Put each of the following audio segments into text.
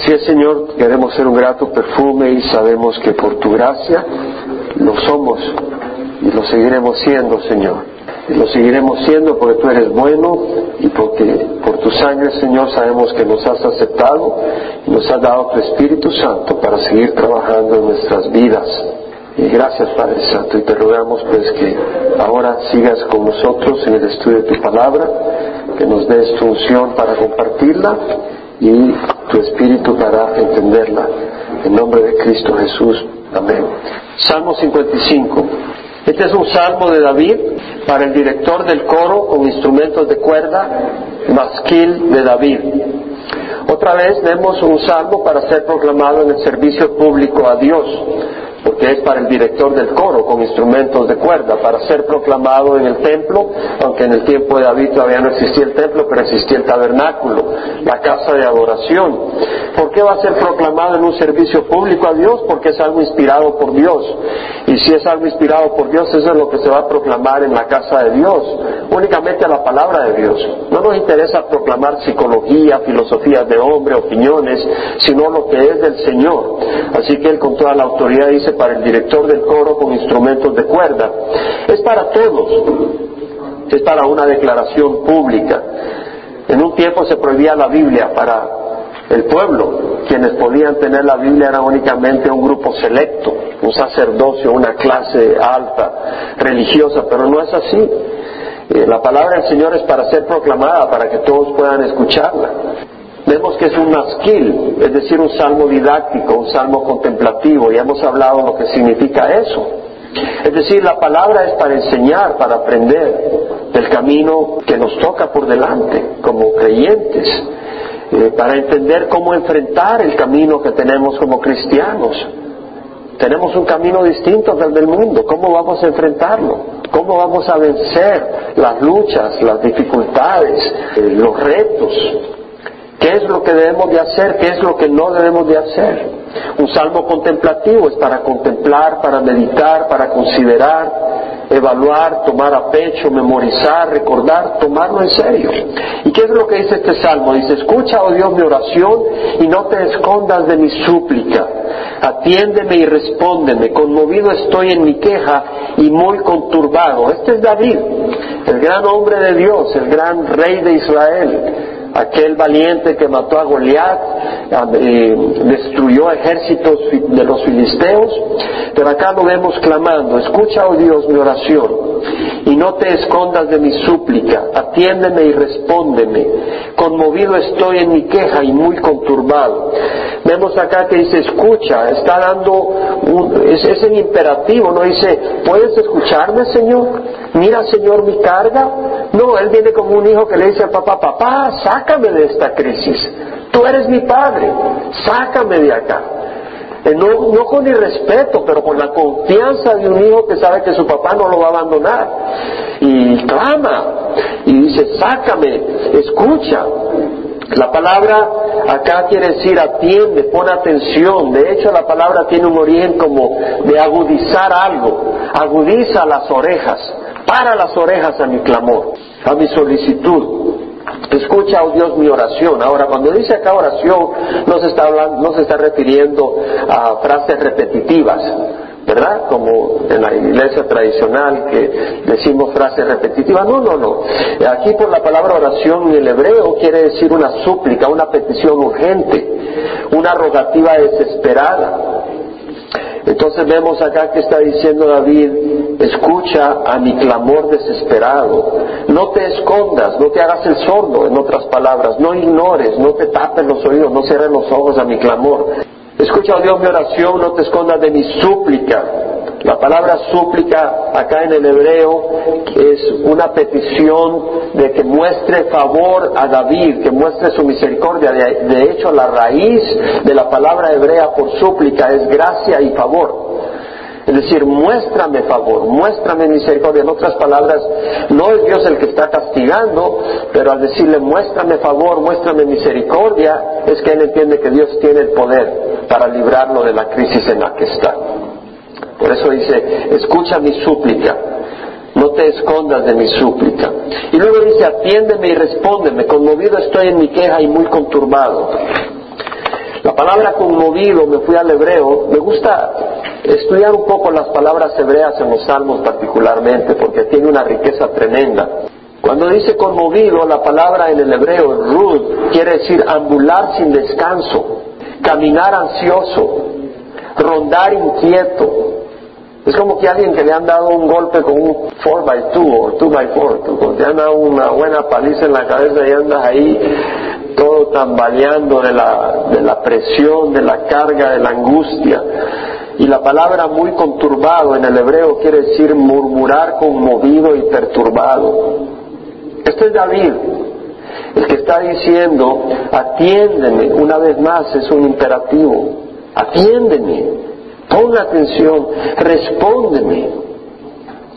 Así es, Señor, queremos ser un grato perfume y sabemos que por tu gracia lo somos y lo seguiremos siendo, Señor. Lo seguiremos siendo porque tú eres bueno y porque por tu sangre, Señor, sabemos que nos has aceptado y nos has dado tu Espíritu Santo para seguir trabajando en nuestras vidas. Y gracias, Padre Santo, y te rogamos pues que ahora sigas con nosotros en el estudio de tu palabra, que nos des tu unción para compartirla y tu Espíritu para entenderla. En nombre de Cristo Jesús. Amén. Salmo 55. Este es un salmo de David para el director del coro con instrumentos de cuerda, masquil de David. Otra vez vemos un salmo para ser proclamado en el servicio público a Dios porque es para el director del coro con instrumentos de cuerda, para ser proclamado en el templo, aunque en el tiempo de David todavía no existía el templo, pero existía el tabernáculo, la casa de adoración. ¿Por qué va a ser proclamado en un servicio público a Dios? Porque es algo inspirado por Dios. Y si es algo inspirado por Dios, eso es lo que se va a proclamar en la casa de Dios, únicamente a la palabra de Dios. No nos interesa proclamar psicología, filosofías de hombre, opiniones, sino lo que es del Señor. Así que Él con toda la autoridad dice, para el director del coro con instrumentos de cuerda. Es para todos. Es para una declaración pública. En un tiempo se prohibía la Biblia para el pueblo. Quienes podían tener la Biblia era únicamente un grupo selecto, un sacerdocio, una clase alta, religiosa, pero no es así. Eh, la palabra del Señor es para ser proclamada, para que todos puedan escucharla. Vemos que es un masquil, es decir, un salmo didáctico, un salmo contemplativo, y hemos hablado lo que significa eso. Es decir, la palabra es para enseñar, para aprender del camino que nos toca por delante como creyentes, eh, para entender cómo enfrentar el camino que tenemos como cristianos. Tenemos un camino distinto del del mundo, ¿cómo vamos a enfrentarlo? ¿Cómo vamos a vencer las luchas, las dificultades, eh, los retos? ¿Qué es lo que debemos de hacer? ¿Qué es lo que no debemos de hacer? Un salmo contemplativo es para contemplar, para meditar, para considerar, evaluar, tomar a pecho, memorizar, recordar, tomarlo en serio. ¿Y qué es lo que dice este salmo? Dice, escucha, oh Dios, mi oración y no te escondas de mi súplica. Atiéndeme y respóndeme. Conmovido estoy en mi queja y muy conturbado. Este es David, el gran hombre de Dios, el gran rey de Israel aquel valiente que mató a Goliat, destruyó ejércitos de los filisteos, pero acá lo vemos clamando, escucha, oh Dios, mi oración, y no te escondas de mi súplica, atiéndeme y respóndeme, conmovido estoy en mi queja y muy conturbado. Vemos acá que dice, escucha, está dando, es, es el imperativo, no dice, ¿puedes escucharme, Señor? Mira, Señor, mi carga. No, él viene como un hijo que le dice al papá, papá, sácame de esta crisis. Tú eres mi padre, sácame de acá. Eh, no, no, con irrespeto, pero con la confianza de un hijo que sabe que su papá no lo va a abandonar. Y clama, y dice, sácame, escucha. La palabra acá quiere decir atiende, pon atención. De hecho, la palabra tiene un origen como de agudizar algo. Agudiza las orejas, para las orejas a mi clamor, a mi solicitud. Escucha, oh Dios, mi oración. Ahora, cuando dice acá oración, no se está, hablando, no se está refiriendo a frases repetitivas, ¿verdad? Como en la iglesia tradicional que decimos frases repetitivas. No, no, no. Aquí por la palabra oración en el hebreo quiere decir una súplica, una petición urgente, una rogativa desesperada. Entonces vemos acá que está diciendo David, escucha a mi clamor desesperado, no te escondas, no te hagas el sordo, en otras palabras, no ignores, no te tapes los oídos, no cierres los ojos a mi clamor. Escucha, oh Dios, mi oración, no te escondas de mi súplica. La palabra súplica acá en el hebreo es una petición de que muestre favor a David, que muestre su misericordia. De, hecho, la raíz de la palabra hebrea por súplica es gracia y favor. Es decir, muéstrame favor, muéstrame misericordia. En otras palabras, no es Dios el que está castigando, pero al decirle muéstrame favor, muéstrame misericordia, es que él entiende que Dios tiene el poder para librarlo de la crisis en la que está. Por eso dice, escucha mi súplica, no te escondas de mi súplica. Y luego dice, atiéndeme y respóndeme, conmovido estoy en mi queja y muy conturbado. La palabra conmovido, me fui al hebreo, me gusta estudiar un poco las palabras hebreas en los salmos particularmente, porque tiene una riqueza tremenda. Cuando dice conmovido, la palabra en el hebreo, rud, quiere decir ambular sin descanso, caminar ansioso, rondar inquieto. Es como que alguien que le han dado un golpe con un 4x2 o 2x4, te han dado una buena paliza en la cabeza y andas ahí todo tambaleando de la, de la presión, de la carga, de la angustia. Y la palabra muy conturbado en el hebreo quiere decir murmurar conmovido y perturbado. Este es David, el que está diciendo, atiéndeme, una vez más es un imperativo, atiéndeme, pon atención, respóndeme.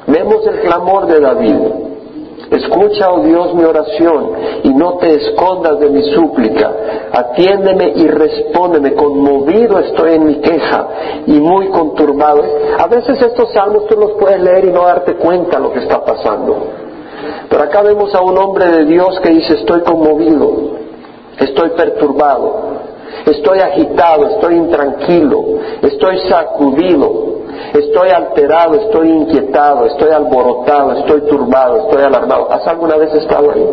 Vemos el clamor de David. Escucha, oh Dios, mi oración y no te escondas de mi súplica. Atiéndeme y respóndeme. Conmovido estoy en mi queja y muy conturbado. A veces estos salmos tú los puedes leer y no darte cuenta lo que está pasando. Pero acá vemos a un hombre de Dios que dice estoy conmovido, estoy perturbado, estoy agitado, estoy intranquilo, estoy sacudido, estoy alterado, estoy inquietado, estoy alborotado, estoy turbado, estoy alarmado. ¿Has alguna vez estado ahí?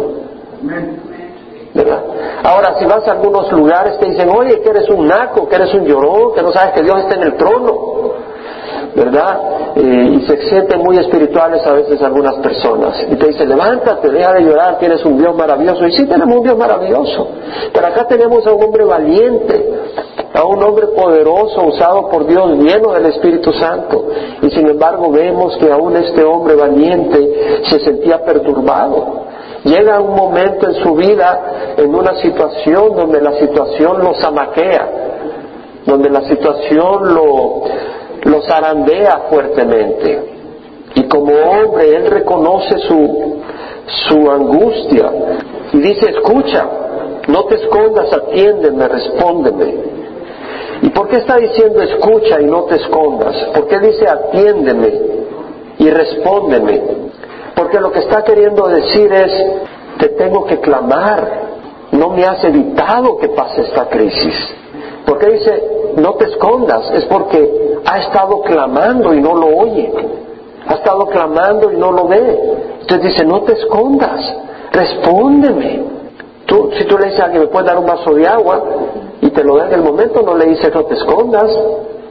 ¿Verdad? Ahora, si vas a algunos lugares te dicen, oye, que eres un naco, que eres un llorón, que no sabes que Dios está en el trono. ¿Verdad? Eh, y se sienten muy espirituales a veces algunas personas. Y te dicen, levántate, deja de llorar, tienes un Dios maravilloso. Y sí tenemos un Dios maravilloso. Pero acá tenemos a un hombre valiente, a un hombre poderoso, usado por Dios, lleno del Espíritu Santo. Y sin embargo vemos que aún este hombre valiente se sentía perturbado. Llega un momento en su vida, en una situación donde la situación lo zamaquea, donde la situación lo, lo zarandea fuertemente. Y como hombre, él reconoce su, su angustia y dice, escucha, no te escondas, atiéndeme, respóndeme. ¿Y por qué está diciendo escucha y no te escondas? ¿Por qué dice atiéndeme y respóndeme? Porque lo que está queriendo decir es, te tengo que clamar, no me has evitado que pase esta crisis. ¿Por qué dice no te escondas? Es porque ha estado clamando y no lo oye. Ha estado clamando y no lo ve. Entonces dice, no te escondas, respóndeme. Tú, si tú le dices a alguien, ¿me puedes dar un vaso de agua? Y te lo da en el momento, no le dices, no te escondas.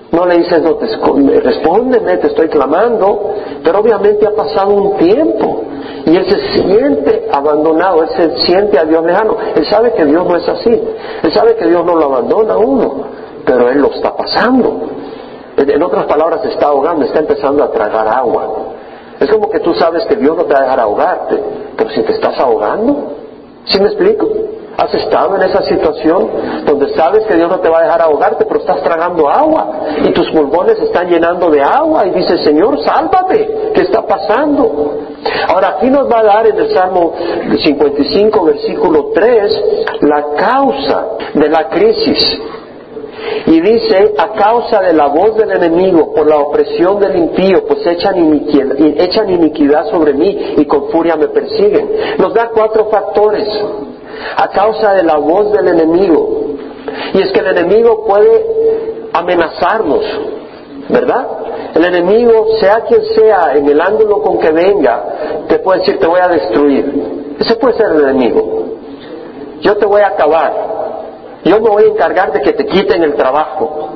No le dices, no te escondas, respóndeme, te estoy clamando. Pero obviamente ha pasado un tiempo. Y él se siente abandonado, él se siente a Dios lejano. Él sabe que Dios no es así. Él sabe que Dios no lo abandona a uno. Pero él lo está pasando. En otras palabras, está ahogando, está empezando a tragar agua. Es como que tú sabes que Dios no te va a dejar ahogarte, pero si te estás ahogando, ¿sí me explico? ¿Has estado en esa situación donde sabes que Dios no te va a dejar ahogarte, pero estás tragando agua y tus pulmones están llenando de agua y dices, Señor, sálvate, ¿qué está pasando? Ahora aquí nos va a dar en el Salmo 55, versículo 3, la causa de la crisis. Y dice, a causa de la voz del enemigo, por la opresión del impío, pues echan iniquidad, sobre mí y con furia me persiguen. Nos da cuatro factores. A causa de la voz del enemigo. Y es que el enemigo puede amenazarnos, ¿verdad? El enemigo, sea quien sea, en el ángulo con que venga, te puede decir, te voy a destruir. Ese puede ser el enemigo. Yo te voy a acabar. Yo me voy a encargar de que te quiten el trabajo.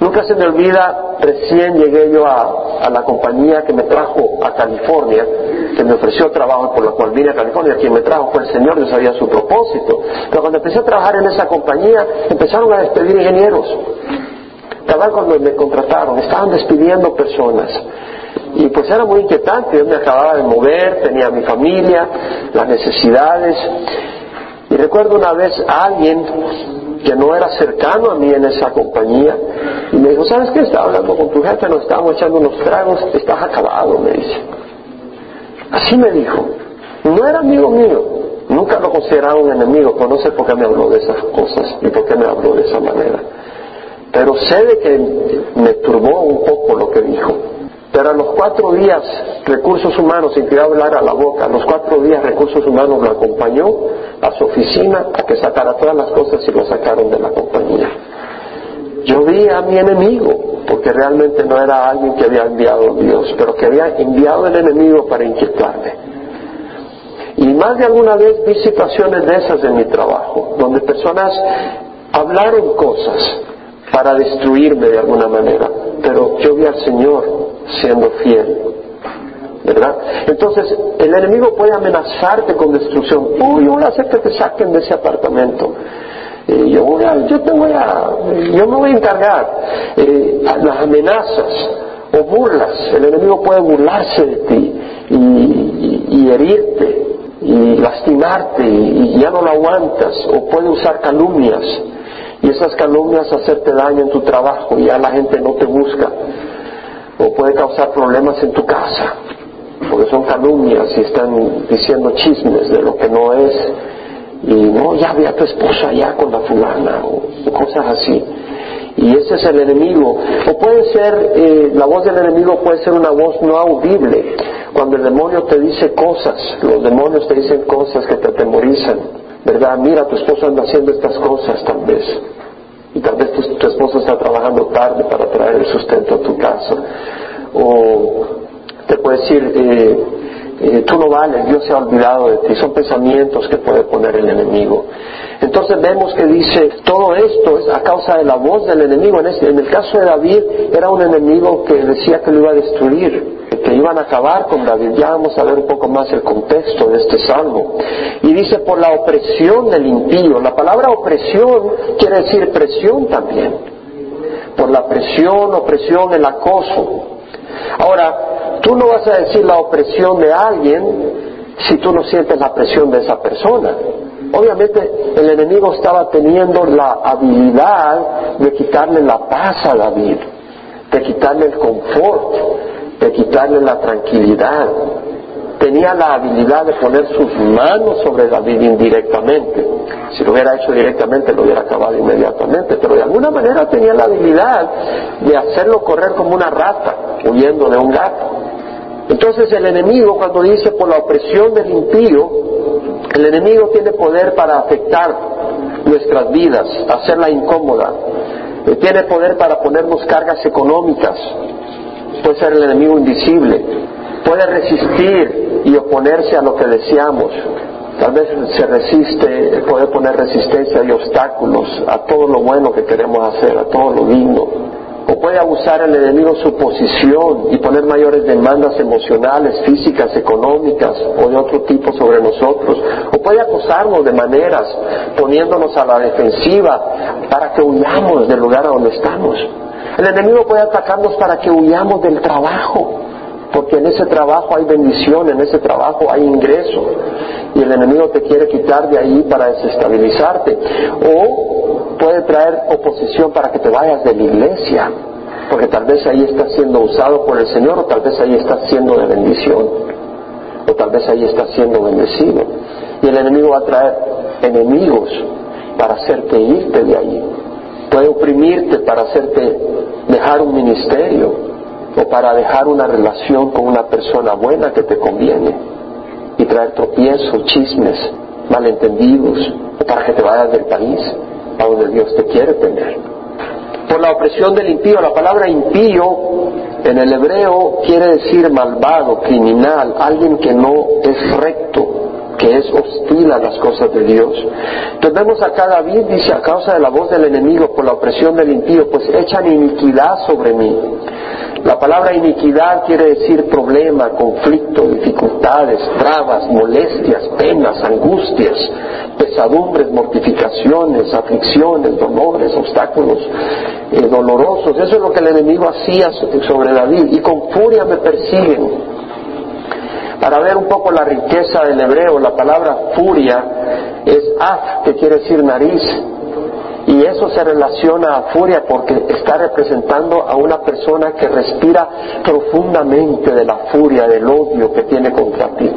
Nunca se me olvida, recién llegué yo a, la compañía que me trajo a California, que me ofreció trabajo por la cual vine a California, quien me trajo fue el Señor, yo sabía su propósito. Pero cuando empecé a trabajar en esa compañía, empezaron a despedir ingenieros. Cada cuando me contrataron, estaban despidiendo personas. Y pues era muy inquietante, yo me acababa de mover, tenía mi familia, las necesidades, y recuerdo una vez a alguien que no era cercano a mí en esa compañía y me dijo, ¿sabes qué? Estaba hablando con tu jefe, nos estábamos echando unos tragos, estás acabado, me dice. Así me dijo. No era amigo mío, nunca lo consideraba un enemigo, pero no sé por qué me habló de esas cosas y por qué me habló de esa manera. Pero sé de que me turbó un poco lo que dijo. Pero a los cuatro días, recursos humanos, sin tirar hablar a la boca, a los cuatro días, recursos humanos lo acompañó a su oficina a que sacara todas las cosas y lo sacaron de la compañía. envía a mi enemigo, porque realmente no era alguien que había enviado Dios, pero que había enviado el enemigo para inquietarme. Y más de alguna vez vi situaciones de esas en mi trabajo, donde personas hablaron cosas para destruirme de alguna manera, pero yo vi al Señor siendo fiel. ¿Verdad? Entonces, el enemigo puede amenazarte con destrucción. Uy, voy a hacer que te saquen de ese apartamento. Eh, yo, voy a, yo te voy a, yo me voy a encargar. Eh, las amenazas o burlas, el enemigo puede burlarse de ti y herirte y lastimarte y ya no lo aguantas, o puede usar calumnias y esas calumnias hacerte daño en tu trabajo y ya la gente no te busca, o puede causar problemas en tu casa, porque son calumnias y están diciendo chismes de lo que no es, y no, ya ve a tu esposa allá con la fulana, o cosas así y ese es el enemigo. O puede ser, eh, la voz del enemigo puede ser una voz no audible, cuando el demonio te dice cosas, los demonios te dicen cosas que te atemorizan, ¿verdad? Mira, tu esposo anda haciendo estas cosas tal vez, y tal vez tu, esposo está trabajando tarde para traer el sustento a tu casa. O te puede decir, eh, eh, tú no vales, Dios se ha olvidado de ti. Son pensamientos que puede poner el enemigo. Entonces vemos que dice, todo esto es a causa de la voz del enemigo. En, en el caso de David era un enemigo que decía que lo iba a destruir, que iban a acabar con David. Ya vamos a ver un poco más el contexto de este salmo. Y dice, por la opresión del impío. La palabra opresión quiere decir presión también. Por la presión, opresión, el acoso. Ahora, tú no vas a decir la opresión de alguien si tú no sientes la presión de esa persona. Obviamente el enemigo estaba teniendo la habilidad de quitarle la paz a David, de quitarle el confort, de quitarle la tranquilidad. Tenía la habilidad de poner sus manos sobre David indirectamente. Si lo hubiera hecho directamente lo hubiera acabado inmediatamente, pero de alguna manera tenía la habilidad de hacerlo correr como una rata, huyendo de un gato. Entonces el enemigo cuando dice por la opresión del impío, el enemigo tiene poder para afectar nuestras vidas, hacerla incómoda. Eh, tiene poder para ponernos cargas económicas. Puede ser el enemigo invisible. Puede resistir y oponerse a lo que deseamos. Tal vez se resiste, puede poner resistencia y obstáculos a todo lo bueno que queremos hacer, a todo lo digno o puede abusar el enemigo su posición y poner mayores demandas emocionales, físicas, económicas o de otro tipo sobre nosotros, o puede acosarnos de maneras poniéndonos a la defensiva para que huyamos del lugar a donde estamos. El enemigo puede atacarnos para que huyamos del trabajo, porque en ese trabajo hay bendición, en ese trabajo hay ingreso, y el enemigo te quiere quitar de ahí para desestabilizarte. O puede traer oposición para que te vayas de la iglesia, porque tal vez ahí estás siendo usado por el Señor, o tal vez ahí estás siendo de bendición, o tal vez ahí estás siendo bendecido. Y el enemigo va a traer enemigos para hacerte irte de ahí. Puede oprimirte para hacerte dejar un ministerio o para dejar una relación con una persona buena que te conviene y traer tropiezos, chismes, malentendidos, o para que te vayas del país a donde Dios te quiere tener. Por la opresión del impío, la palabra impío en el hebreo quiere decir malvado, criminal, alguien que no es recto, que es hostil a las cosas de Dios. Entonces vemos acá David dice, a causa de la voz del enemigo, por la opresión del impío, pues echan iniquidad sobre mí. La palabra iniquidad quiere decir problema, conflicto, dificultades, trabas, molestias, penas, angustias, pesadumbres, mortificaciones, aflicciones, dolores, obstáculos eh, dolorosos. Eso es lo que el enemigo hacía sobre David. Y con furia me persiguen. Para ver un poco la riqueza del hebreo, la palabra furia es af, que quiere decir nariz, y eso se relaciona a furia porque está representando a una persona que respira profundamente de la furia, del odio que tiene contra ti.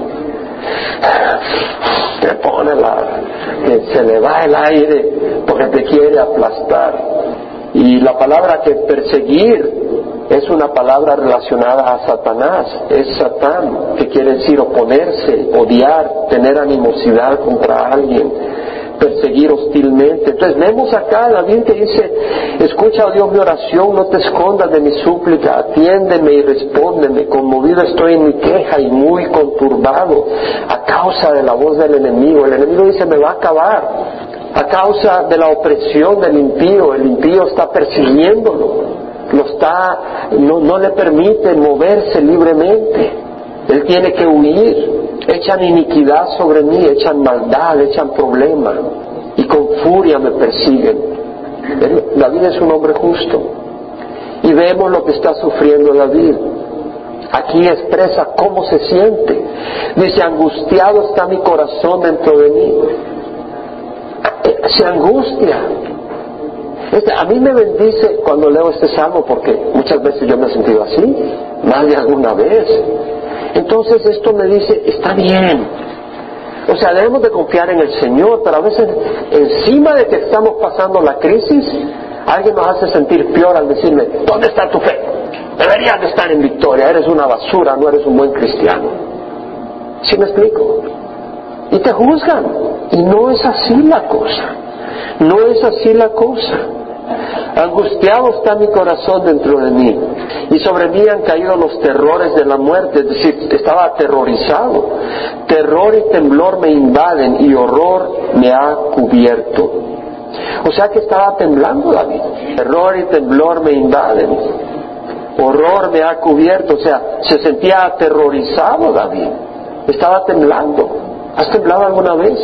Te pone la, se le va el aire porque te quiere aplastar. Y la palabra que perseguir es una palabra relacionada a Satanás, es Satán, que quiere decir oponerse, odiar, tener animosidad contra alguien perseguir hostilmente. Entonces vemos acá David que dice, escucha, oh Dios, mi oración, no te escondas de mi súplica, atiéndeme y respóndeme, conmovido estoy en mi queja y muy conturbado a causa de la voz del enemigo. El enemigo dice, me va a acabar a causa de la opresión del impío, el impío está persiguiéndolo, lo está, no, no le permite moverse libremente, él tiene que huir, echan iniquidad sobre mí, echan maldad, echan problema y con furia me persiguen. David es un hombre justo y vemos lo que está sufriendo David. Aquí expresa cómo se siente. Dice, angustiado está mi corazón dentro de mí. Se angustia. Este, a mí me bendice cuando leo este salmo porque muchas veces yo me he sentido así, más de alguna vez. Entonces esto me dice, está bien. O sea, debemos de confiar en el Señor, pero a veces encima de que estamos pasando la crisis, alguien nos hace sentir peor al decirme, ¿dónde está tu fe? Deberías de estar en victoria, eres una basura, no eres un buen cristiano. ¿Sí me explico? Y te juzgan. Y no es así la cosa. No es así la cosa. Angustiado está mi corazón dentro de mí y sobre mí han caído los terrores de la muerte, es decir, estaba aterrorizado. Terror y temblor me invaden y horror me ha cubierto. O sea que estaba temblando David. Terror y temblor me invaden. Horror me ha cubierto. O sea, se sentía aterrorizado David. Estaba temblando. ¿Has temblado alguna vez?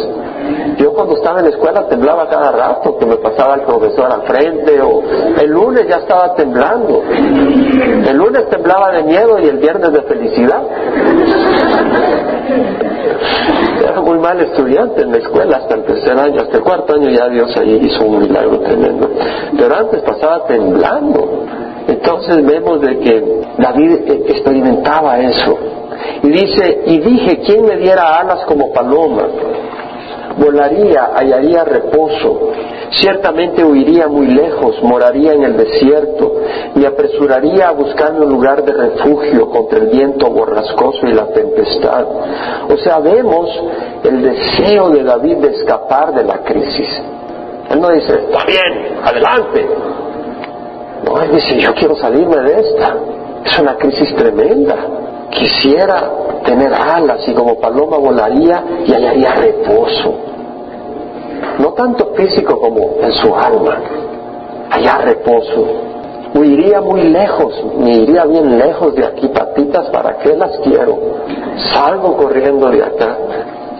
Yo cuando estaba en la escuela temblaba cada rato, que me pasaba el profesor al frente, o el lunes ya estaba temblando. El lunes temblaba de miedo y el viernes de felicidad. Era muy mal estudiante en la escuela hasta el tercer año, hasta el cuarto año ya Dios ahí hizo un milagro tremendo. Pero antes pasaba temblando. Entonces vemos de que David experimentaba eso. Y dice, y dije, ¿quién me diera alas como paloma? Volaría, hallaría reposo, ciertamente huiría muy lejos, moraría en el desierto, me apresuraría a buscarme un lugar de refugio contra el viento borrascoso y la tempestad. O sea, vemos el deseo de David de escapar de la crisis. Él no dice, está bien, adelante. No, él dice, yo quiero salirme de esta. Es una crisis tremenda. Quisiera tener alas y como paloma volaría y hallaría reposo. No tanto físico como en su alma. Allá reposo. Huiría muy lejos, me iría bien lejos de aquí, patitas, ¿para qué las quiero? Salgo corriendo de acá.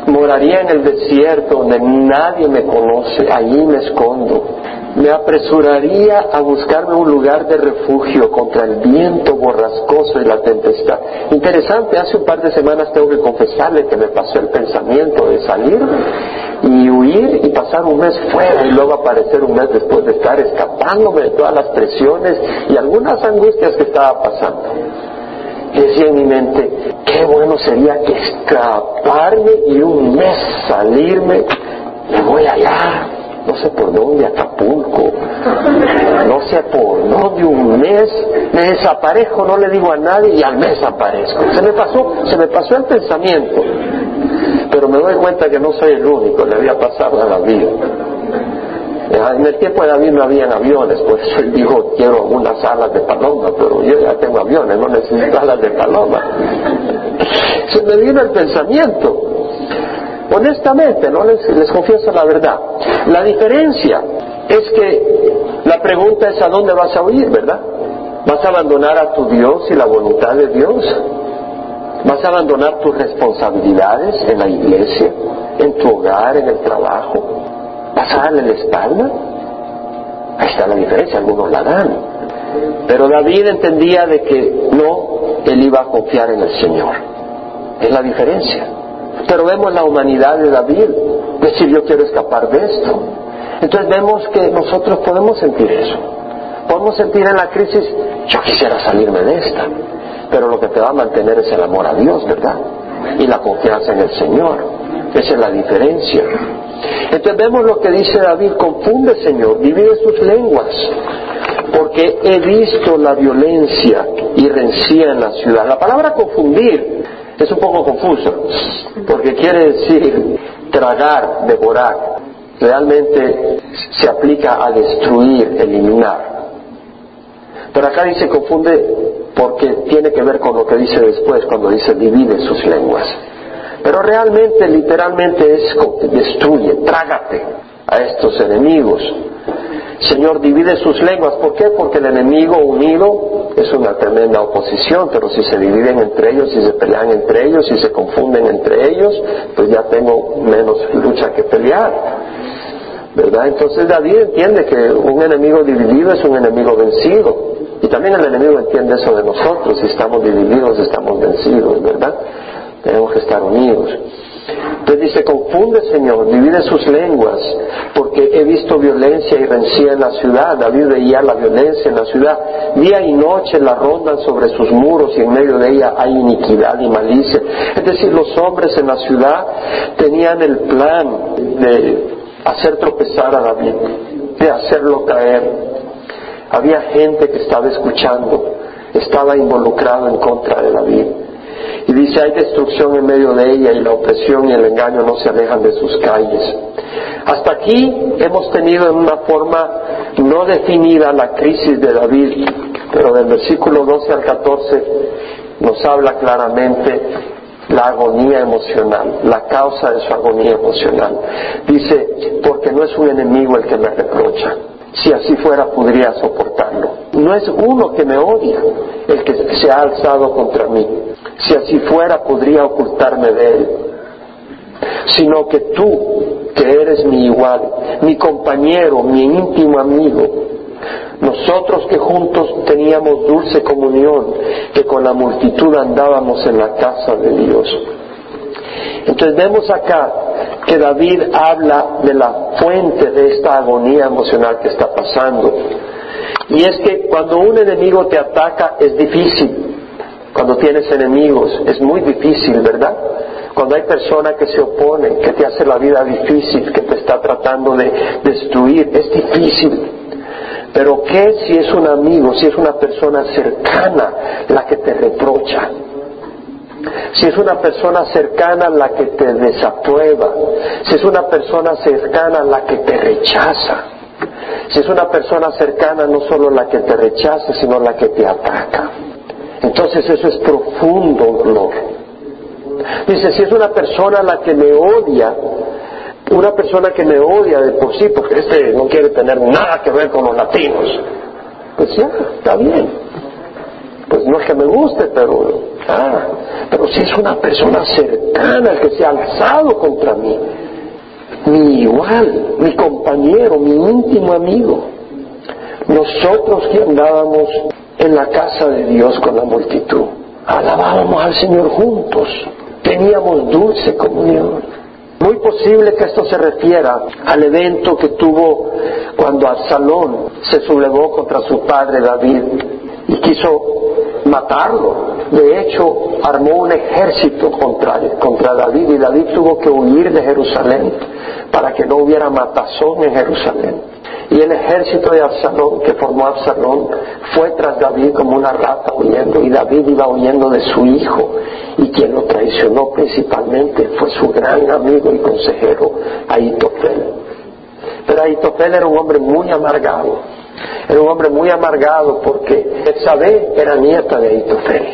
Moraría en el desierto donde nadie me conoce, allí me escondo me apresuraría a buscarme un lugar de refugio contra el viento borrascoso y la tempestad. Interesante, hace un par de semanas tengo que confesarle que me pasó el pensamiento de salir y huir y pasar un mes fuera y luego aparecer un mes después de estar escapándome de todas las presiones y algunas angustias que estaba pasando. Decía en mi mente, qué bueno sería que escaparme y un mes salirme, me voy allá no sé por dónde, Acapulco, no sé por dónde, un mes, me desaparezco, no le digo a nadie y al mes aparezco. Se me pasó, se me pasó el pensamiento, pero me doy cuenta que no soy el único, le había pasado a David. En el tiempo de David no habían aviones, pues él dijo, quiero unas alas de paloma, pero yo ya tengo aviones, no necesito alas de paloma. Se me vino el pensamiento, Honestamente, no les, les confieso la verdad. La diferencia es que la pregunta es a dónde vas a huir, ¿verdad? ¿Vas a abandonar a tu Dios y la voluntad de Dios? ¿Vas a abandonar tus responsabilidades en la iglesia, en tu hogar, en el trabajo? ¿Vas a darle la espalda? Ahí está la diferencia, algunos la dan. Pero David entendía de que no, él iba a confiar en el Señor. Es la diferencia. Pero vemos la humanidad de David, decir yo quiero escapar de esto. Entonces vemos que nosotros podemos sentir eso. Podemos sentir en la crisis, yo quisiera salirme de esta. Pero lo que te va a mantener es el amor a Dios, ¿verdad? Y la confianza en el Señor. Esa es la diferencia. Entonces vemos lo que dice David, confunde Señor, divide sus lenguas, porque he visto la violencia y rencía en la ciudad. La palabra confundir es un poco confuso, porque quiere decir tragar, devorar. realmente se aplica a destruir, eliminar. Pero acá dice confunde porque tiene que ver con lo que dice después cuando dice divide sus lenguas. Pero realmente, literalmente es destruye, trágate a estos enemigos. Señor, divide sus lenguas. ¿Por qué? Porque el enemigo unido es una tremenda oposición, pero si se dividen entre ellos, si se pelean entre ellos, si se confunden entre ellos, pues ya tengo menos lucha que pelear. ¿Verdad? Entonces David entiende que un enemigo dividido es un enemigo vencido. Y también el enemigo entiende eso de nosotros. Si estamos divididos, estamos vencidos, ¿verdad? Tenemos que estar unidos. Entonces dice, confunde Señor, divide sus lenguas, porque he visto violencia y rencilla en la ciudad. David veía la violencia en la ciudad. Día y noche la rondan sobre sus muros y en medio de ella hay iniquidad y malicia. Es decir, los hombres en la ciudad tenían el plan de hacer tropezar a David, de hacerlo caer. Había gente que estaba escuchando, estaba involucrado en contra de David. Y dice, hay destrucción en medio de ella y la opresión y el engaño no se alejan de sus calles. Hasta aquí hemos tenido en una forma no definida la crisis de David, pero del versículo 12 al 14 nos habla claramente la agonía emocional, la causa de su agonía emocional. Dice, porque no es un enemigo el que me reprocha, si así fuera podría soportarlo. No es uno que me odia el que se ha alzado contra mí. Si así fuera podría ocultarme de él. Sino que tú, que eres mi igual, mi compañero, mi íntimo amigo, nosotros que juntos teníamos dulce comunión, que con la multitud andábamos en la casa de Dios. Entonces vemos acá que David habla de la fuente de esta agonía emocional que está pasando. Y es que cuando un enemigo te ataca es difícil. Cuando tienes enemigos es muy difícil, ¿verdad? Cuando hay personas que se oponen, que te hace la vida difícil, que te está tratando de destruir, es difícil. Pero ¿qué si es un amigo, si es una persona cercana la que te reprocha? Si es una persona cercana la que te desaprueba, si es una persona cercana la que te rechaza, si es una persona cercana no solo la que te rechaza, sino la que te ataca. Entonces eso es profundo dolor. Dice, si es una persona la que me odia, una persona que me odia de por sí, porque este no quiere tener nada que ver con los latinos, pues ya, está bien. Pues no es que me guste, pero Ah, pero si es una persona cercana que se ha alzado contra mí, mi igual, mi compañero, mi íntimo amigo, nosotros que andábamos en la casa de Dios con la multitud, alabábamos al Señor juntos, teníamos dulce comunión. Muy posible que esto se refiera al evento que tuvo cuando Absalón se sublevó contra su padre David y quiso matarlo. De hecho, armó un ejército contra, contra David y David tuvo que huir de Jerusalén para que no hubiera matazón en Jerusalén. Y el ejército de Absalón, que formó Absalón, fue tras David como una rata huyendo. Y David iba huyendo de su hijo. Y quien lo traicionó principalmente fue su gran amigo y consejero, Aitofel. Pero Aitofel era un hombre muy amargado era un hombre muy amargado porque Betsabé era nieta de Aitofel.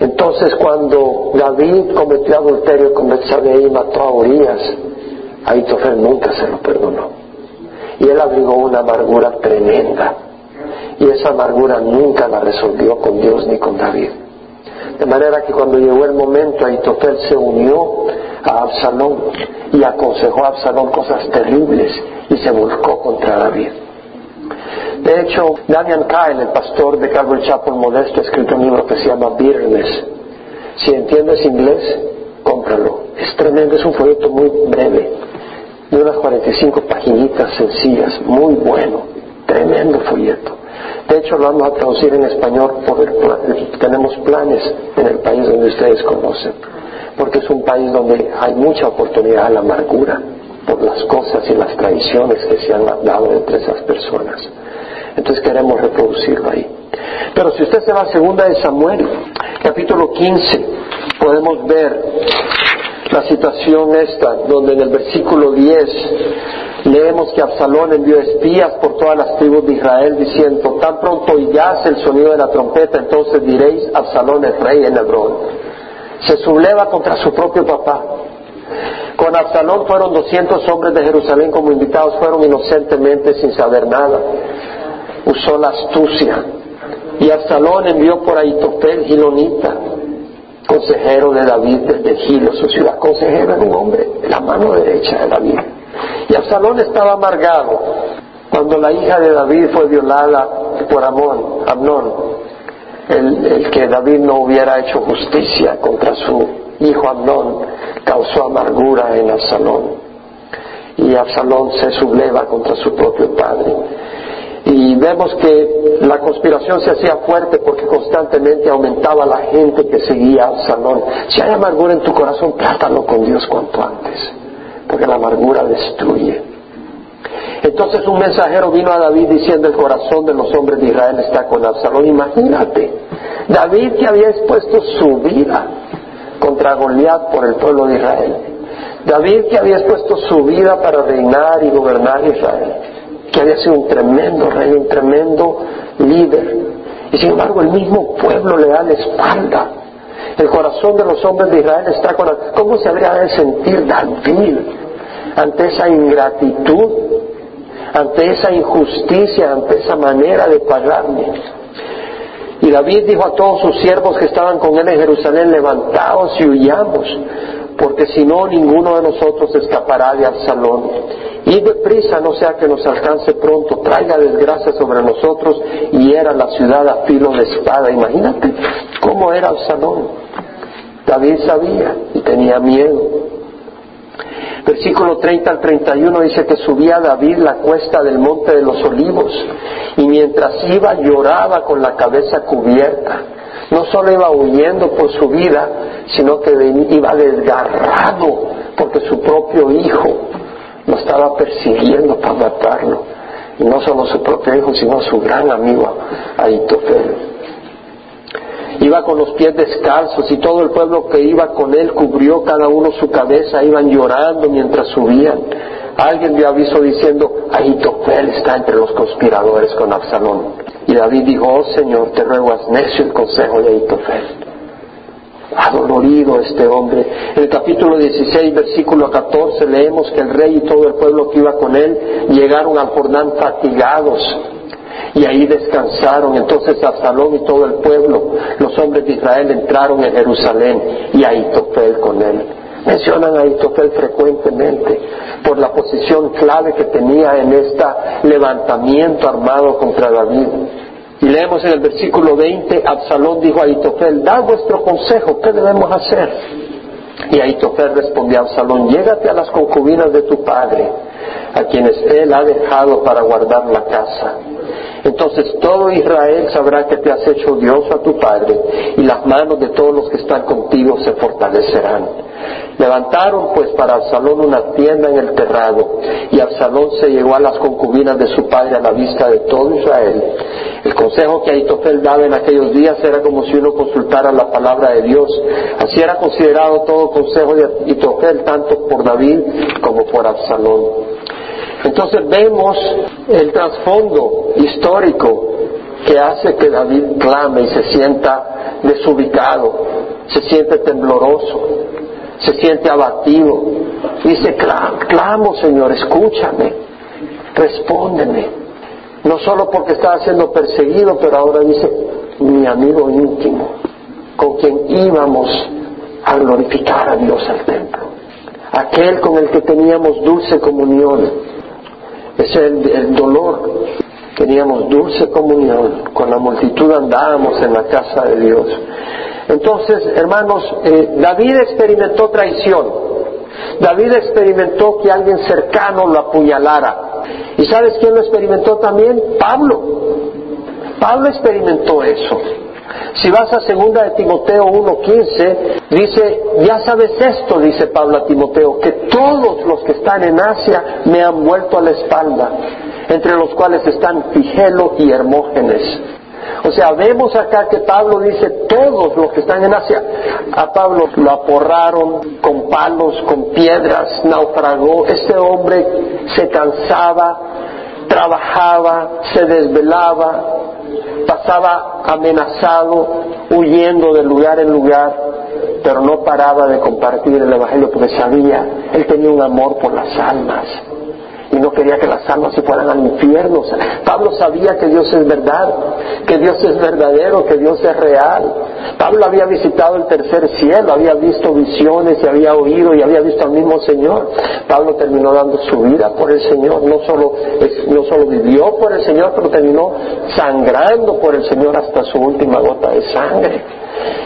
Entonces cuando David cometió adulterio con Betsabé y mató a Urias, Aitofel nunca se lo perdonó. Y él abrigó una amargura tremenda. Y esa amargura nunca la resolvió con Dios ni con David. De manera que cuando llegó el momento, Aitofel se unió a Absalón y aconsejó a Absalón cosas terribles y se volcó contra David. De hecho, Damian Kyle, el pastor de Calvary Chapel Modesto, ha escrito un libro que se llama Bitterness. Si entiendes inglés, cómpralo. Es tremendo, es un folleto muy breve, de unas 45 paginitas sencillas, muy bueno, tremendo folleto. De hecho, lo vamos a traducir en español porque tenemos planes en el país donde ustedes conocen, porque es un país donde hay mucha oportunidad a la amargura por las cosas y las tradiciones que se han dado entre esas personas. Entonces queremos reproducirlo ahí. Pero si usted se va a segunda de Samuel, capítulo 15, podemos ver la situación esta, donde en el versículo 10 Leemos que Absalón envió espías por todas las tribus de Israel diciendo, tan pronto oigáis el sonido de la trompeta, entonces diréis, Absalón es rey en Hebrón. Se subleva contra su propio papá. Con Absalón fueron 200 hombres de Jerusalén como invitados, fueron inocentemente sin saber nada. Usó la astucia. Y Absalón envió por Aitofel Gilonita, consejero de David desde Gilo, su ciudad. Consejero era un hombre, la mano derecha de David. Y Absalón estaba amargado cuando la hija de David fue violada por Amón, Amnón, el, el que David no hubiera hecho justicia contra su hijo Amnón, causó amargura en Absalón. Y Absalón se subleva contra su propio padre. Y vemos que la conspiración se hacía fuerte porque constantemente aumentaba la gente que seguía a Absalón. Si hay amargura en tu corazón, trátalo con Dios cuanto antes, porque la amargura destruye. Entonces un mensajero vino a David diciendo el corazón de los hombres de Israel está con Absalón. Imagínate, David que había expuesto su vida contra Goliat por el pueblo de Israel. David que había expuesto su vida para reinar y gobernar Israel que había sido un tremendo rey, un tremendo líder. Y sin embargo el mismo pueblo le da la espalda. El corazón de los hombres de Israel está con... ¿Cómo se habría de sentir David ante esa ingratitud, ante esa injusticia, ante esa manera de pagarme? Y David dijo a todos sus siervos que estaban con él en Jerusalén, levantaos y huyamos, porque si no, ninguno de nosotros escapará de Absalón. Y deprisa, no sea que nos alcance pronto, traiga desgracia sobre nosotros y era la ciudad a filo de espada. Imagínate cómo era Absalón. David sabía y tenía miedo. Versículo 30 al 31 dice que subía David la cuesta del monte de los olivos y mientras iba lloraba con la cabeza cubierta. No solo iba huyendo por su vida, sino que iba desgarrado porque su propio hijo lo estaba persiguiendo para matarlo. Y no solo su propio hijo, sino su gran amigo Aitofel. Iba con los pies descalzos y todo el pueblo que iba con él cubrió cada uno su cabeza, iban llorando mientras subían. Alguien dio aviso diciendo, Aitofel está entre los conspiradores con Absalón. Y David dijo, oh Señor, te ruego, haz necio el consejo de Aitofel adolorido este hombre. En el capítulo 16, versículo 14, leemos que el rey y todo el pueblo que iba con él llegaron al Jordán fatigados y ahí descansaron. Entonces Absalón y todo el pueblo, los hombres de Israel entraron en Jerusalén y Aitofel con él. Mencionan a Aitofel frecuentemente por la posición clave que tenía en este levantamiento armado contra David. Y leemos en el versículo 20, Absalón dijo a Aitofel, da vuestro consejo, ¿qué debemos hacer? Y Aitofel respondió a Absalón, llégate a las concubinas de tu padre, a quienes él ha dejado para guardar la casa. Entonces todo Israel sabrá que te has hecho Dios a tu padre, y las manos de todos los que están contigo se fortalecerán. Levantaron pues para Absalón una tienda en el terrado, y Absalón se llegó a las concubinas de su padre a la vista de todo Israel. El consejo que Aitofel daba en aquellos días era como si uno consultara la palabra de Dios. Así era considerado todo consejo de Aitofel, tanto por David como por Absalón. Entonces vemos el trasfondo histórico que hace que David clame y se sienta desubicado, se siente tembloroso, se siente abatido. Dice, clamo Señor, escúchame, respóndeme. No solo porque estaba siendo perseguido, pero ahora dice, mi amigo íntimo, con quien íbamos a glorificar a Dios al templo. Aquel con el que teníamos dulce comunión. Es el, el dolor. Teníamos dulce comunión. Con la multitud andábamos en la casa de Dios. Entonces, hermanos, eh, David experimentó traición. David experimentó que alguien cercano lo apuñalara. ¿Y sabes quién lo experimentó también? Pablo. Pablo experimentó eso. Si vas a segunda de Timoteo 1.15, dice, ya sabes esto, dice Pablo a Timoteo, que todos los que están en Asia me han vuelto a la espalda, entre los cuales están Figelo y Hermógenes. O sea, vemos acá que Pablo dice, todos los que están en Asia A Pablo lo aporraron con palos, con piedras, naufragó. Este hombre se cansaba, trabajaba, se desvelaba, pasaba amenazado, huyendo de lugar en lugar, pero no paraba de compartir el Evangelio porque sabía, él tenía un amor por las almas no quería que las almas se fueran al infierno. Pablo sabía que Dios es verdad, que Dios es verdadero, que Dios es real. Pablo había visitado el tercer cielo, había visto visiones y había oído y había visto al mismo Señor. Pablo terminó dando su vida por el Señor, no solo, no solo vivió por el Señor, pero terminó sangrando por el Señor hasta su última gota de sangre.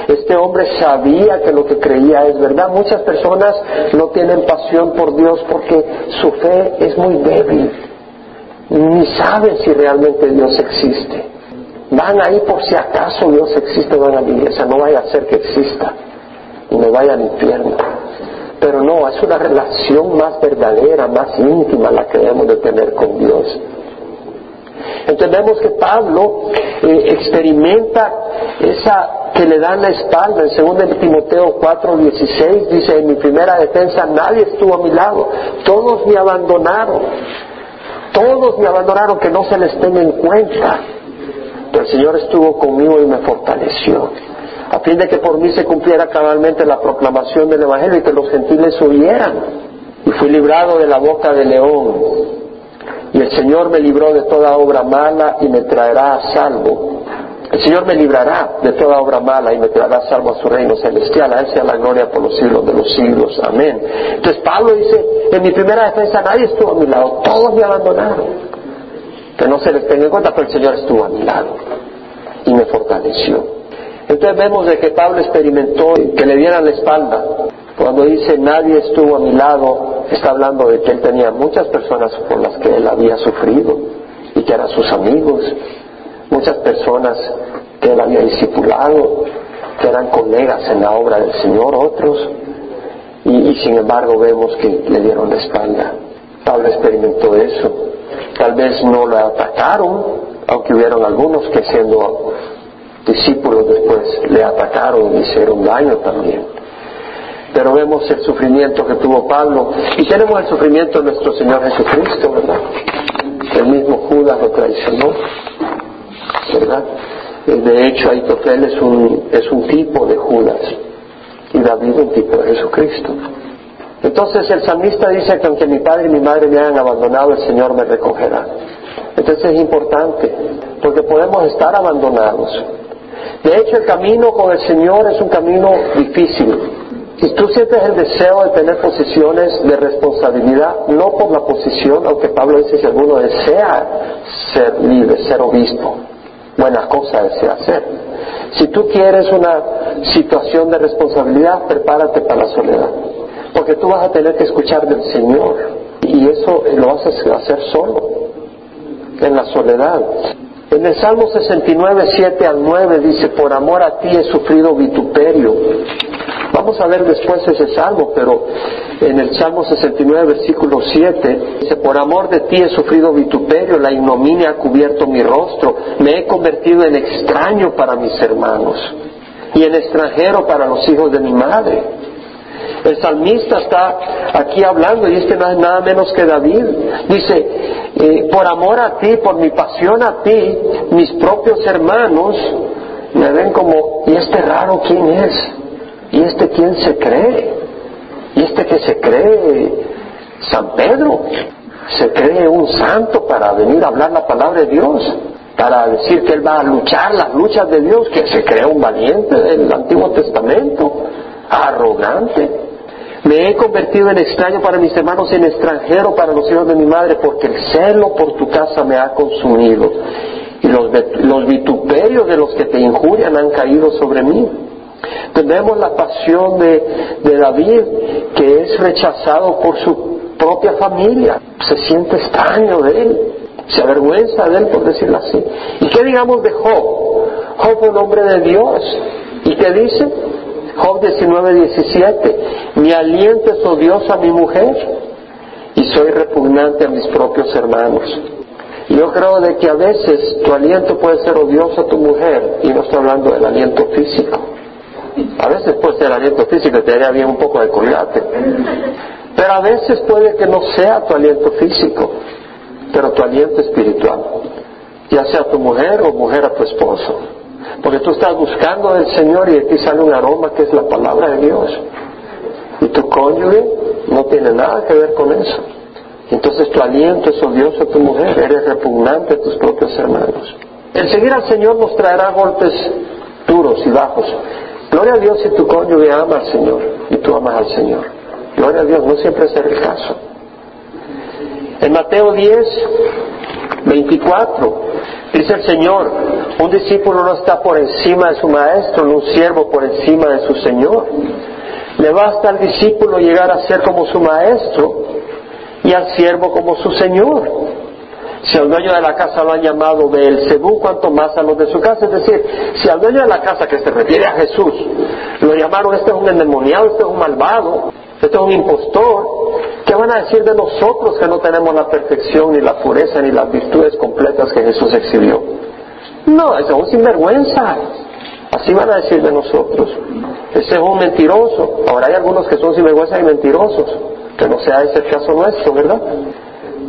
Este hombre sabía que lo que creía es verdad. Muchas personas no tienen pasión por Dios porque su fe es muy débil. Ni saben si realmente Dios existe. Van ahí por si acaso Dios existe, van a la iglesia. No vaya a ser que exista y me vaya al infierno. Pero no, es una relación más verdadera, más íntima la que debemos de tener con Dios. Entendemos que Pablo eh, experimenta esa que le dan la espalda. En 2 Timoteo 4:16 dice, en mi primera defensa nadie estuvo a mi lado, todos me abandonaron, todos me abandonaron, que no se les tenga en cuenta. Pero el Señor estuvo conmigo y me fortaleció, a fin de que por mí se cumpliera cabalmente la proclamación del Evangelio y que los gentiles oyeran. Y fui librado de la boca del león. Y el Señor me libró de toda obra mala y me traerá a salvo el Señor me librará de toda obra mala y me traerá salvo a su reino celestial. A Él sea la gloria por los siglos de los siglos. Amén. Entonces Pablo dice, en mi primera defensa nadie estuvo a mi lado, todos me abandonaron. Que no se les tenga en cuenta, pero el Señor estuvo a mi lado y me fortaleció. Entonces vemos de que Pablo experimentó que le dieran la espalda. Cuando dice nadie estuvo a mi lado, está hablando de que él tenía muchas personas por las que él había sufrido y que eran sus amigos muchas personas que él había discipulado, que eran colegas en la obra del Señor, otros, y, sin embargo vemos que le dieron la espalda. Pablo experimentó eso. Tal vez no lo atacaron, aunque hubieron algunos que siendo discípulos después le atacaron y hicieron daño también. Pero vemos el sufrimiento que tuvo Pablo y tenemos el sufrimiento de nuestro Señor Jesucristo, ¿verdad? El mismo Judas lo traicionó. ¿Verdad? Eh, de hecho, Aitofel es un, es un tipo de Judas y David un tipo de Jesucristo. Entonces el salmista dice que aunque mi padre y mi madre me hayan abandonado, el Señor me recogerá. Entonces es importante, porque podemos estar abandonados. De hecho, el camino con el Señor es un camino difícil. Si tú sientes el deseo de tener posiciones de responsabilidad, no por la posición, aunque Pablo dice si alguno desea ser libre, ser obispo, buena cosa desea hacer. Si tú quieres una situación de responsabilidad, prepárate para la soledad. Porque tú vas a tener que escuchar del Señor. Y eso lo vas a hacer solo, en la soledad. En el Salmo 69, 7 al 9 dice, por amor a ti he sufrido vituperio. Vamos a ver después ese salmo, pero en el Salmo 69, versículo 7, dice, por amor de ti he sufrido vituperio, la ignominia ha cubierto mi rostro, me he convertido en extraño para mis hermanos y en extranjero para los hijos de mi madre. El salmista está aquí hablando y este no es nada menos que David. Dice, eh, por amor a ti, por mi pasión a ti, mis propios hermanos me ven como, ¿y este raro quién es? ¿Y este quién se cree? ¿Y este que se cree San Pedro? Se cree un santo para venir a hablar la palabra de Dios, para decir que él va a luchar las luchas de Dios, que se cree un valiente del Antiguo Testamento, arrogante. Me he convertido en extraño para mis hermanos en extranjero para los hijos de mi madre, porque el celo por tu casa me ha consumido y los, los vituperios de los que te injurian han caído sobre mí. Tenemos la pasión de, David, que es rechazado por su propia familia. Se siente extraño de él, se avergüenza de él, por decirlo así. ¿Y qué digamos de Job? Job fue un hombre de Dios. ¿Y qué dice? Job 19, 17. Mi aliento es odioso a mi mujer y soy repugnante a mis propios hermanos. Yo creo de que a veces tu aliento puede ser odioso a tu mujer y no estoy hablando del aliento físico A veces puede ser aliento físico y te daría bien un poco de colgate. Pero a veces puede que no sea tu aliento físico, pero tu aliento espiritual. Ya sea tu mujer o mujer a tu esposo. Porque tú estás buscando del Señor y de ti sale un aroma que es la palabra de Dios. Y tu cónyuge no tiene nada que ver con eso. Entonces tu aliento es odioso a tu mujer, eres repugnante a tus propios hermanos. El seguir al Señor nos traerá golpes duros y bajos. Gloria a Dios si tu cónyuge ama al Señor y tú amas al Señor. Gloria a Dios, no siempre es el caso. En Mateo 10, 24, dice el Señor, un discípulo no está por encima de su maestro, ni un siervo por encima de su Señor. Le basta al discípulo llegar a ser como su maestro y al siervo como su Señor. Si al dueño de la casa lo han llamado Beelzebú, cuanto más a los de su casa. Es decir, si al dueño de la casa, que se refiere a Jesús, lo llamaron este es un endemoniado, este es un malvado, este es un impostor, ¿qué van a decir de nosotros que no tenemos la perfección, ni la pureza, ni las virtudes completas que Jesús exhibió? No, ese es un sinvergüenza. Así van a decir de nosotros. Ese es un mentiroso. Ahora hay algunos que son sinvergüenza y mentirosos. Que no sea ese caso nuestro, ¿verdad?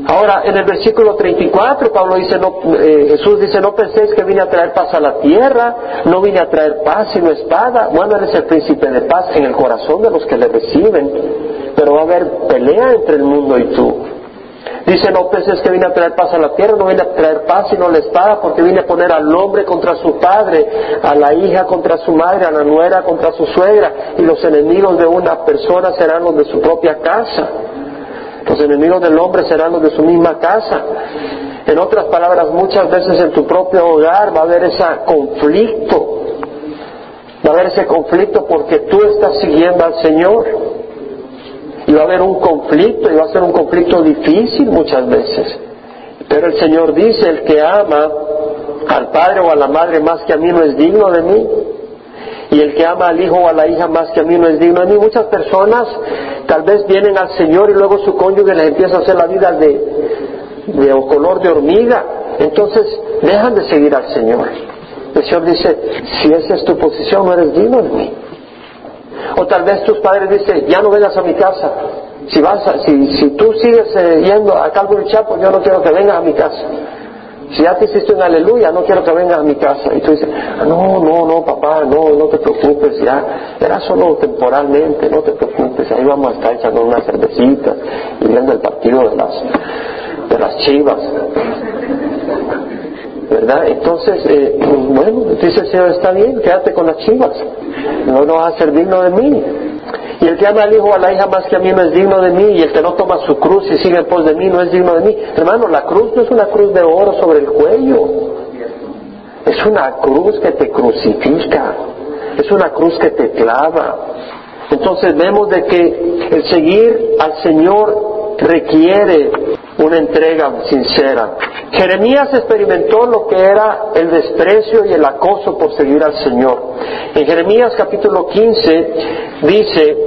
Ahora, en el versículo 34, Pablo dice, no, eh, Jesús dice, no penséis que vine a traer paz a la tierra, no vine a traer paz sino espada. Bueno, eres el príncipe de paz en el corazón de los que le reciben, pero va a haber pelea entre el mundo y tú. Dice, no penséis que vine a traer paz a la tierra, no vine a traer paz sino la espada, porque vine a poner al hombre contra su padre, a la hija contra su madre, a la nuera contra su suegra, y los enemigos de una persona serán los de su propia casa. Los enemigos del hombre serán los de su misma casa. En otras palabras, muchas veces en tu propio hogar va a haber ese conflicto. Va a haber ese conflicto porque tú estás siguiendo al Señor. Y va a haber un conflicto y va a ser un conflicto difícil muchas veces. Pero el Señor dice, el que ama al padre o a la madre más que a mí no es digno de mí y el que ama al hijo o a la hija más que a mí no es digno de mí. Muchas personas tal vez vienen al Señor y luego su cónyuge les empieza a hacer la vida de, de color de hormiga. Entonces dejan de seguir al Señor. El Señor dice, si esa es tu posición, no eres digno de mí. O tal vez tus padres dicen, ya no vengas a mi casa. Si, vas si, si tú sigues eh, yendo a Calvary Chapo, yo no quiero que vengas a mi casa. Si ya te hiciste un aleluya, no quiero que vengas a mi casa. Y tú dices, no, no, no, papá, no, no te preocupes, ya, era solo temporalmente, no te preocupes, ahí vamos a estar echando una cervecita y viendo el partido de las, de las chivas. ¿Verdad? Entonces, eh, bueno, dice el Señor, está bien, quédate con las chivas, no, no vas a ser digno de mí. Y el que ama al hijo o a la hija más que a mí no es digno de mí, y el que no toma su cruz y sigue en pos de mí no es digno de mí. Hermano, la cruz no es una cruz de oro sobre el cuello, es una cruz que te crucifica, es una cruz que te clava. Entonces vemos de que el seguir al Señor requiere una entrega sincera. Jeremías experimentó lo que era el desprecio y el acoso por seguir al Señor. En Jeremías capítulo 15 dice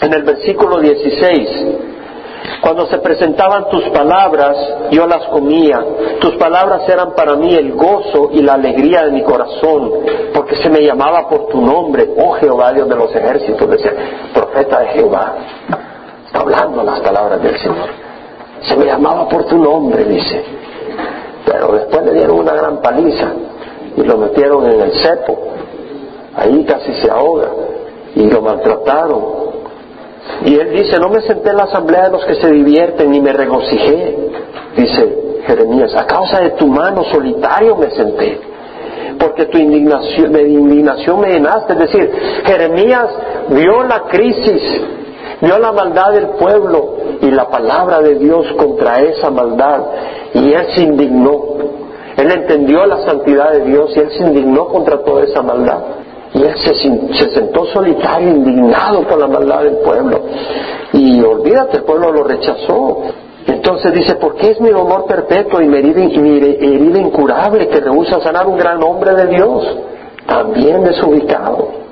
en el versículo 16, cuando se presentaban tus palabras, yo las comía. Tus palabras eran para mí el gozo y la alegría de mi corazón, porque se me llamaba por tu nombre, oh Jehová, Dios de los ejércitos, decía, profeta de Jehová. Hablando las palabras del Señor se me llamaba por tu nombre, dice. Pero después le dieron una gran paliza y lo metieron en el cepo. Ahí casi se ahoga y lo maltrataron. Y él dice, no me senté en la asamblea de los que se divierten ni me regocijé, dice Jeremías, a causa de tu mano solitario me senté, porque tu indignación, de indignación me llenaste. Es decir, Jeremías vio la crisis vio la maldad del pueblo y la palabra de Dios contra esa maldad y él se indignó. Él entendió la santidad de Dios y él se indignó contra toda esa maldad. Y él se, sentó solitario, indignado por la maldad del pueblo. Y olvídate, el pueblo lo rechazó. Entonces dice, ¿por qué es mi dolor perpetuo y mi herida incurable que rehúsa sanar un gran hombre de Dios? También desubicado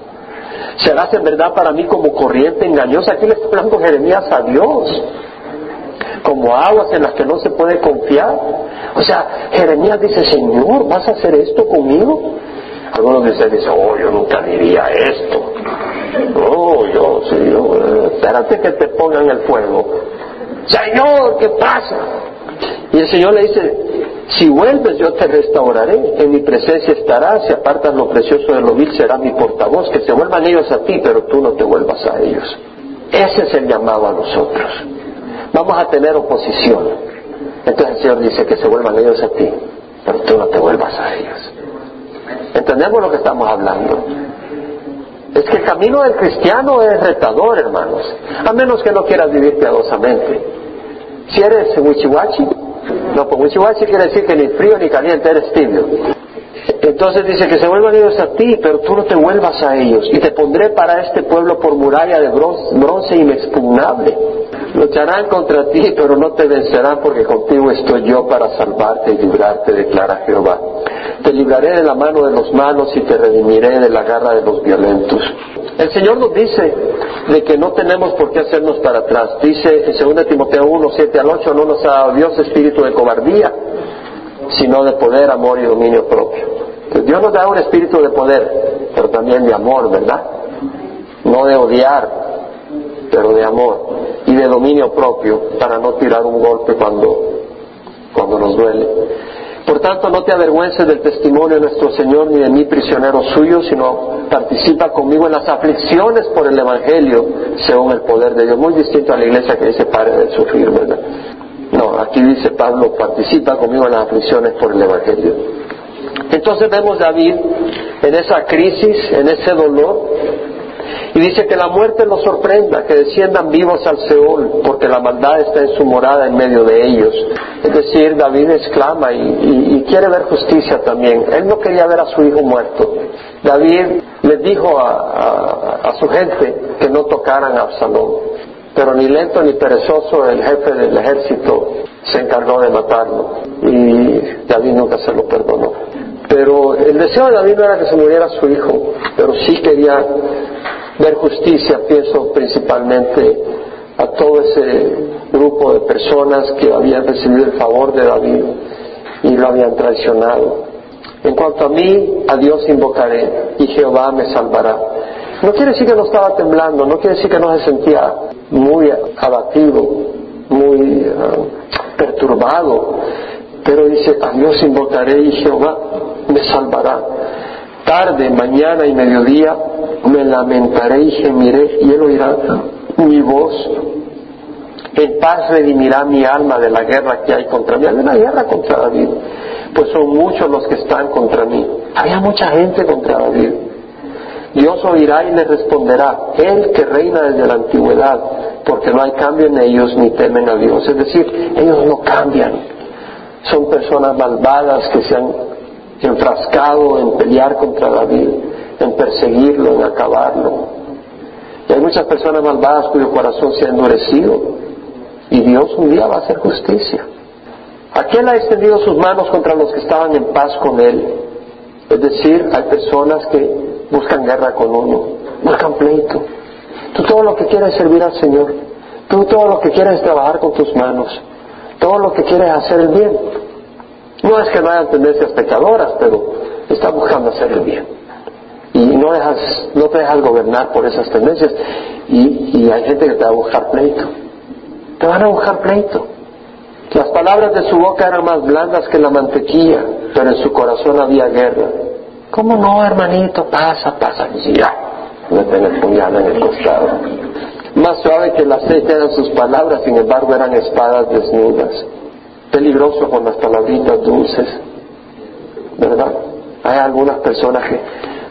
serás en verdad para mí como corriente engañosa. Aquí le está Jeremías a Dios, como aguas en las que no se puede confiar. O sea, Jeremías dice, Señor, ¿vas a hacer esto conmigo? Algunos dicen, dicen, oh, yo nunca diría esto. Oh, yo, sí, yo, eh, espérate que te pongan el fuego. Señor, ¿qué pasa? Y el Señor le dice, si vuelves yo te restauraré, en mi presencia estarás, si apartas lo precioso de lo vil será mi portavoz, que se vuelvan ellos a ti, pero tú no te vuelvas a ellos. Ese es el llamado a nosotros. Vamos a tener oposición. Entonces el Señor dice que se vuelvan ellos a ti, pero tú no te vuelvas a ellos. ¿Entendemos lo que estamos hablando? Es que el camino del cristiano es retador, hermanos, a menos que no quieras vivir piadosamente. Si eres wichiwachi, no, pues wichiwachi quiere decir que ni frío ni caliente, eres tibio. Entonces dice que se vuelvan ellos a ti, pero tú no te vuelvas a ellos. Y te pondré para este pueblo por muralla de bronce, bronce inexpugnable. Lucharán contra ti, pero no te vencerán porque contigo estoy yo para salvarte y librarte, declara Jehová. Te libraré de la mano de los malos y te redimiré de la garra de los violentos. El Señor nos dice de que no tenemos por qué hacernos para atrás. Dice en 2 Timoteo 1, 7 al 8, no nos ha dado Dios espíritu de cobardía, sino de poder, amor y dominio propio. Entonces, Dios nos da un espíritu de poder, pero también de amor, ¿verdad? No de odiar, pero de amor y de dominio propio para no tirar un golpe cuando, cuando nos duele. Por tanto, no te avergüences del testimonio de nuestro Señor ni de mí, prisionero suyo, sino participa conmigo en las aflicciones por el Evangelio, según el poder de Dios. Muy distinto a la iglesia que dice pare de sufrir, ¿verdad? No, aquí dice Pablo, participa conmigo en las aflicciones por el Evangelio. Entonces vemos a David en esa crisis, en ese dolor, y dice que la muerte los sorprenda, que desciendan vivos al Seol, porque la maldad está en su morada en medio de ellos. Es decir, David exclama y, quiere ver justicia también. Él no quería ver a su hijo muerto. David les dijo a, su gente que no tocaran a Absalón. Pero ni lento ni perezoso el jefe del ejército se encargó de matarlo. Y David nunca se lo perdonó. Pero el deseo de David no era que se muriera su hijo, pero sí quería ver justicia, pienso principalmente a todo ese grupo de personas que habían recibido el favor de David y lo habían traicionado. En cuanto a mí, a Dios invocaré y Jehová me salvará. No quiere decir que no estaba temblando, no quiere decir que no se sentía muy abatido, muy ah, perturbado, pero dice, a Dios invocaré y Jehová me salvará. Tarde, mañana y mediodía me lamentaré y gemiré y él oirá mi voz. En paz redimirá mi alma de la guerra que hay contra mí. Hay una guerra contra David, pues son muchos los que están contra mí. Había mucha gente contra David. Dios oirá y le responderá, Él que reina desde la antigüedad, porque no hay cambio en ellos ni temen a Dios. Es decir, ellos no cambian. Son personas malvadas que se han enfrascado en pelear contra David en perseguirlo, en acabarlo. Y hay muchas personas malvadas cuyo corazón se ha endurecido y Dios un día va a hacer justicia. Aquel ha extendido sus manos contra los que estaban en paz con él. Es decir, hay personas que buscan guerra con uno, buscan pleito. Tú todo lo que quieres es servir al Señor. Tú todo lo que quieres es trabajar con tus manos. Todo lo que quieres es hacer el bien. No es que no hayan tendencias pecadoras, pero está buscando hacer el bien y no, dejas, no te dejas gobernar por esas tendencias y, hay gente que te va a buscar pleito. Te van a buscar pleito. Las palabras de su boca eran más blandas que la mantequilla, pero en su corazón había guerra. ¿Cómo no, hermanito? Pasa, pasa. Y ya, no tenés puñal en el costado. Más suave que el aceite eran sus palabras, sin embargo eran espadas desnudas. Peligroso con las palabritas dulces, ¿verdad? Hay algunas personas que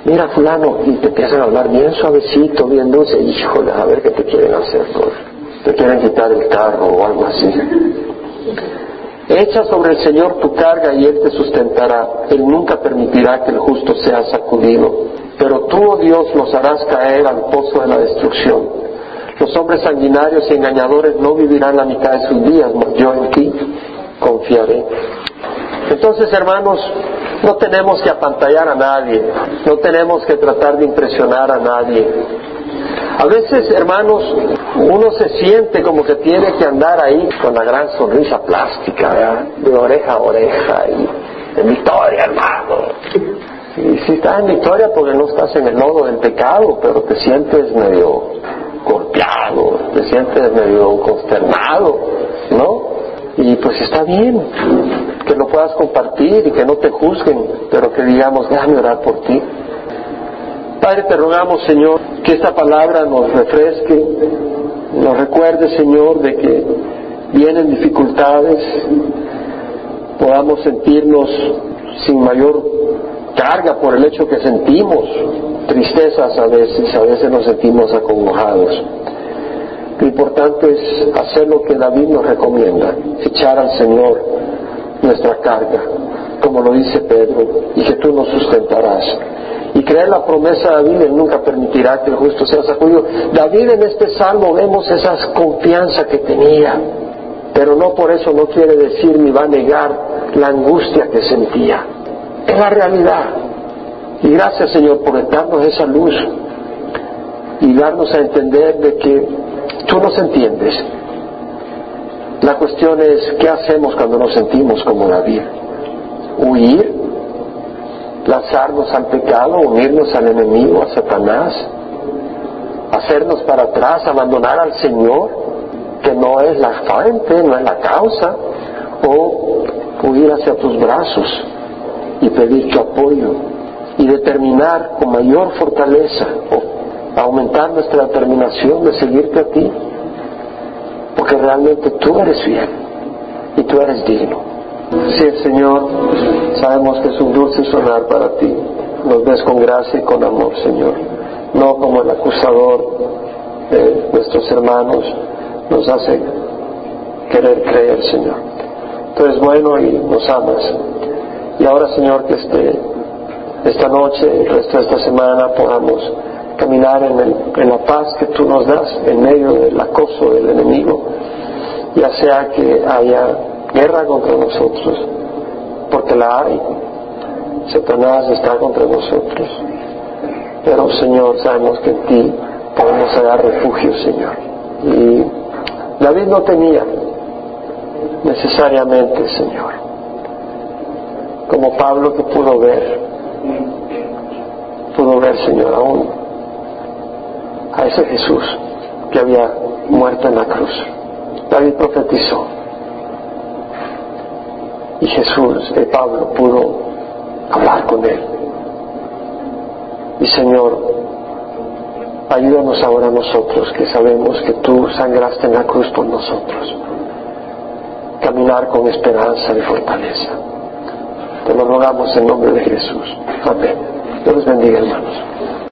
mira fulano, y te empiezan a hablar bien suavecito, bien dulce, híjole, a ver qué te quieren hacer, te quieren quitar el carro o algo así. Echa sobre el Señor tu carga y Él te sustentará. Él nunca permitirá que el justo sea sacudido. Pero tú, oh Dios, los harás caer al pozo de la destrucción. Los hombres sanguinarios y engañadores no vivirán la mitad de sus días, mas yo en ti confiaré. Entonces, hermanos, no tenemos que apantallar a nadie, no tenemos que tratar de impresionar a nadie. A veces, hermanos, uno se siente como que tiene que andar ahí con la gran sonrisa plástica, de oreja a oreja y de victoria, hermano. Y si estás en victoria porque no estás en el lodo del pecado, pero te sientes medio golpeado, te sientes medio consternado, ¿no? Y pues está bien que lo puedas compartir y que no te juzguen, pero que digamos, déjame orar por ti. Padre, te rogamos, Señor, que esta palabra nos refresque, nos recuerde, Señor, de que vienen dificultades, podamos sentirnos sin mayor carga por el hecho que sentimos tristezas a veces, a veces nos sentimos acongojados. Lo importante es hacer lo que David nos recomienda, echar al Señor nuestra carga, como lo dice Pedro, y que tú nos sustentarás. Y creer la promesa de David, nunca permitirá que el justo sea sacudido. David en este salmo vemos esa confianza que tenía, pero no por eso no quiere decir ni va a negar la angustia que sentía. Es la realidad. Y gracias Señor por darnos esa luz y darnos a entender de que tú nos entiendes. La cuestión es, ¿qué hacemos cuando nos sentimos como David? ¿Huir? ¿Lanzarnos al pecado? ¿Unirnos al enemigo, a Satanás? ¿Hacernos para atrás? ¿Abandonar al Señor? Que no es la fuente, no es la causa. ¿O huir hacia tus brazos y pedir tu apoyo y determinar con mayor fortaleza o aumentar nuestra determinación de seguirte a ti, porque realmente tú eres fiel y tú eres digno. Sí, Señor, sabemos que es un dulce sonar para ti. Nos ves con gracia y con amor, Señor. No como el acusador de nuestros hermanos nos hace querer creer, Señor. Tú eres bueno y nos amas. Y ahora, Señor, que este, esta noche, el resto de esta semana, podamos caminar en, la paz que tú nos das en medio del acoso del enemigo, ya sea que haya guerra contra nosotros, porque la hay. Satanás está contra nosotros. Pero, Señor, sabemos que en ti podemos hallar refugio, Señor. Y David no tenía necesariamente, Señor, como Pablo que pudo ver, pudo ver, Señor, aún a ese Jesús que había muerto en la cruz. David profetizó. Y Jesús, el Pablo, pudo hablar con él. Y Señor, ayúdanos ahora a nosotros que sabemos que tú sangraste en la cruz por nosotros. Caminar con esperanza y fortaleza. Te lo rogamos en nombre de Jesús. Amén. Dios bendiga, hermanos.